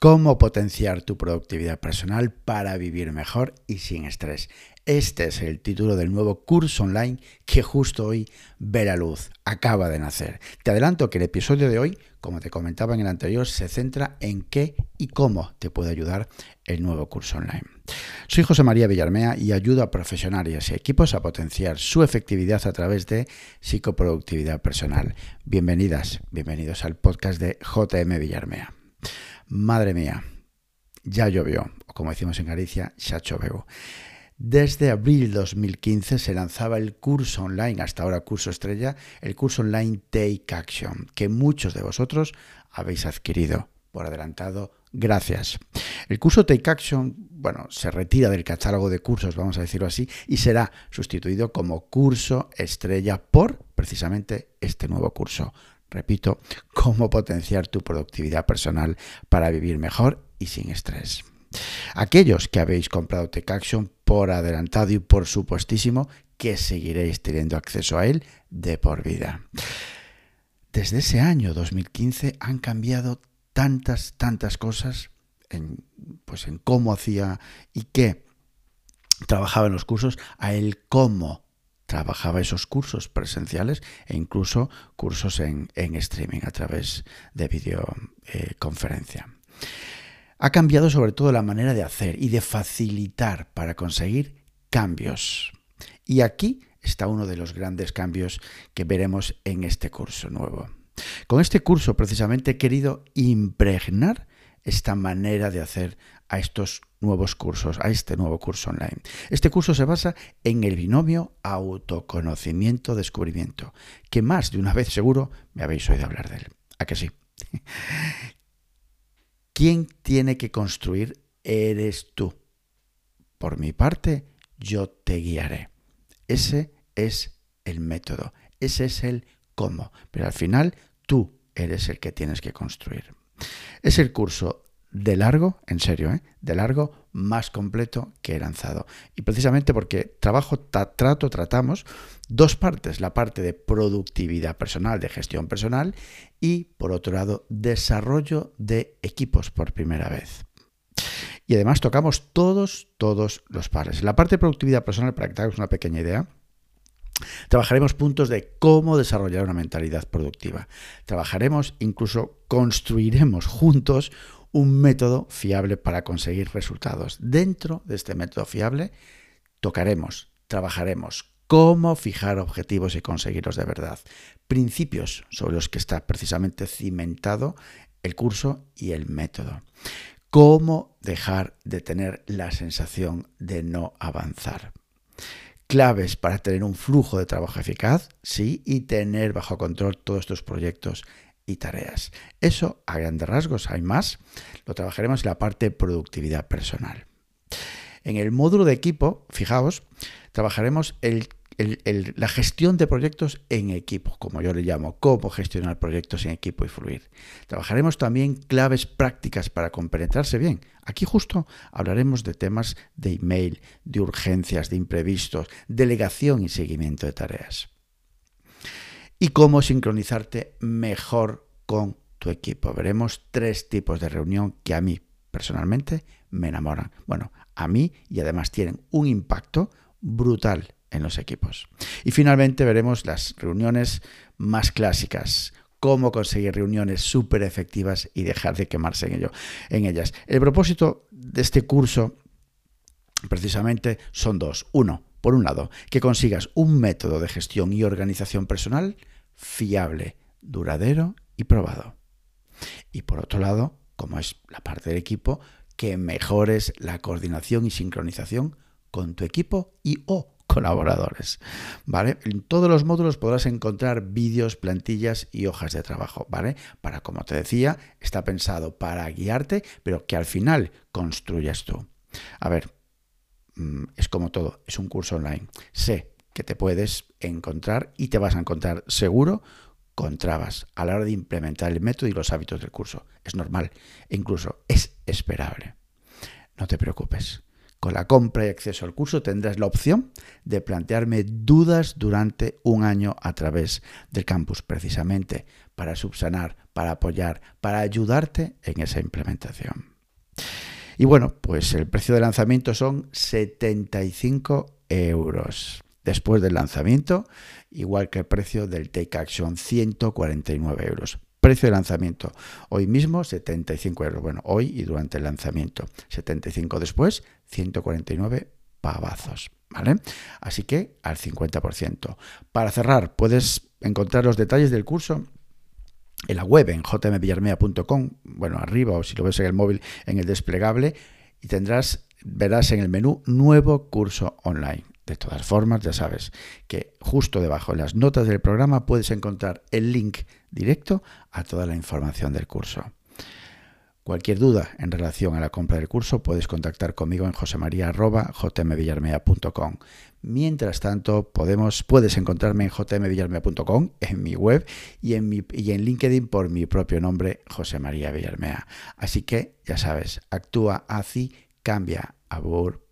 Cómo potenciar tu productividad personal para vivir mejor y sin estrés. Este es el título del nuevo curso online que justo hoy ve la luz, acaba de nacer. Te adelanto que el episodio de hoy, como te comentaba en el anterior, se centra en qué y cómo te puede ayudar el nuevo curso online. Soy José María Villarmea y ayudo a profesionales y equipos a potenciar su efectividad a través de psicoproductividad personal. Bienvenidas, bienvenidos al podcast de JM Villarmea. Madre mía, ya llovió, o como decimos en Galicia, ya choveu. Desde abril 2015 se lanzaba el curso online, hasta ahora curso estrella, el curso online Take Action, que muchos de vosotros habéis adquirido por adelantado. Gracias. El curso Take Action, bueno, se retira del catálogo de cursos, vamos a decirlo así, y será sustituido como curso estrella por precisamente este nuevo curso, repito, cómo potenciar tu productividad personal para vivir mejor y sin estrés. Aquellos que habéis comprado Tech Action por adelantado y por supuestísimo que seguiréis teniendo acceso a él de por vida. Desde ese año 2015 han cambiado tantas, tantas cosas en, pues en cómo hacía y qué trabajaba en los cursos, a el cómo trabajaba esos cursos presenciales e incluso cursos en, streaming a través de videoconferencia. ha cambiado sobre todo la manera de hacer y de facilitar para conseguir cambios. Y aquí está uno de los grandes cambios que veremos en este curso nuevo. Con este curso precisamente he querido impregnar esta manera de hacer a estos nuevos cursos, a este nuevo curso online. Este curso se basa en el binomio autoconocimiento-descubrimiento, que más de una vez seguro me habéis oído hablar de él. ¿A que sí? ¿Quién tiene que construir? Eres tú. Por mi parte, yo te guiaré. Ese es el método, ese es el cómo, pero al final tú eres el que tienes que construir. Es el curso de largo, en serio, ¿eh? de largo, más completo que he lanzado. Y precisamente porque trabajo, trato, tratamos dos partes, la parte de productividad personal, de gestión personal, y por otro lado, desarrollo de equipos por primera vez. Y además tocamos todos, todos los pares. la parte de productividad personal, para que te hagas una pequeña idea, Trabajaremos puntos de cómo desarrollar una mentalidad productiva. Trabajaremos, incluso construiremos juntos un método fiable para conseguir resultados. Dentro de este método fiable tocaremos, trabajaremos cómo fijar objetivos y conseguirlos de verdad. Principios sobre los que está precisamente cimentado el curso y el método. Cómo dejar de tener la sensación de no avanzar claves para tener un flujo de trabajo eficaz, sí, y tener bajo control todos estos proyectos y tareas. Eso a grandes rasgos, hay más, lo trabajaremos en la parte productividad personal. En el módulo de equipo, fijaos, trabajaremos el la gestión de proyectos en equipo, como yo le llamo, cómo gestionar proyectos en equipo y fluir. Trabajaremos también claves prácticas para compenetrarse bien. Aquí justo hablaremos de temas de email, de urgencias, de imprevistos, delegación y seguimiento de tareas. Y cómo sincronizarte mejor con tu equipo. Veremos tres tipos de reunión que a mí personalmente me enamoran. Bueno, a mí y además tienen un impacto brutal en los equipos. Y finalmente veremos las reuniones más clásicas, cómo conseguir reuniones súper efectivas y dejar de quemarse en, ello, en ellas. El propósito de este curso precisamente son dos. Uno, por un lado, que consigas un método de gestión y organización personal fiable, duradero y probado. Y por otro lado, como es la parte del equipo, que mejores la coordinación y sincronización con tu equipo y o colaboradores. ¿Vale? En todos los módulos podrás encontrar vídeos, plantillas y hojas de trabajo, ¿vale? Para, como te decía, está pensado para guiarte, pero que al final construyas tú. A ver, mm, es como todo, es un curso online. Sé que te puedes encontrar y te vas a encontrar seguro con trabas a la hora de implementar el método y los hábitos del curso. Es normal e incluso es esperable. No te preocupes Con la compra y acceso al curso tendrás la opción de plantearme dudas durante un año a través del campus, precisamente para subsanar, para apoyar, para ayudarte en esa implementación. Y bueno, pues el precio de lanzamiento son 75 euros. Después del lanzamiento, igual que el precio del Take Action, 149 euros. Precio de lanzamiento, hoy mismo 75 euros. Bueno, hoy y durante el lanzamiento. 75 después, 149 pavazos. ¿Vale? Así que al 50%. Para cerrar, puedes encontrar los detalles del curso en la web, en jmvillarmea.com, bueno, arriba o si lo ves en el móvil, en el desplegable, y tendrás, verás en el menú nuevo curso online. De todas formas, ya sabes que justo debajo en las notas del programa puedes encontrar el link directo a toda la información del curso. Cualquier duda en relación a la compra del curso puedes contactar conmigo en josemaria.jmvillarmea.com. Mientras tanto, podemos, puedes encontrarme en jmvillarmea.com, en mi web y en, LinkedIn por mi propio nombre, José María Villarmea. Así que, ya sabes, actúa así, cambia. Abur.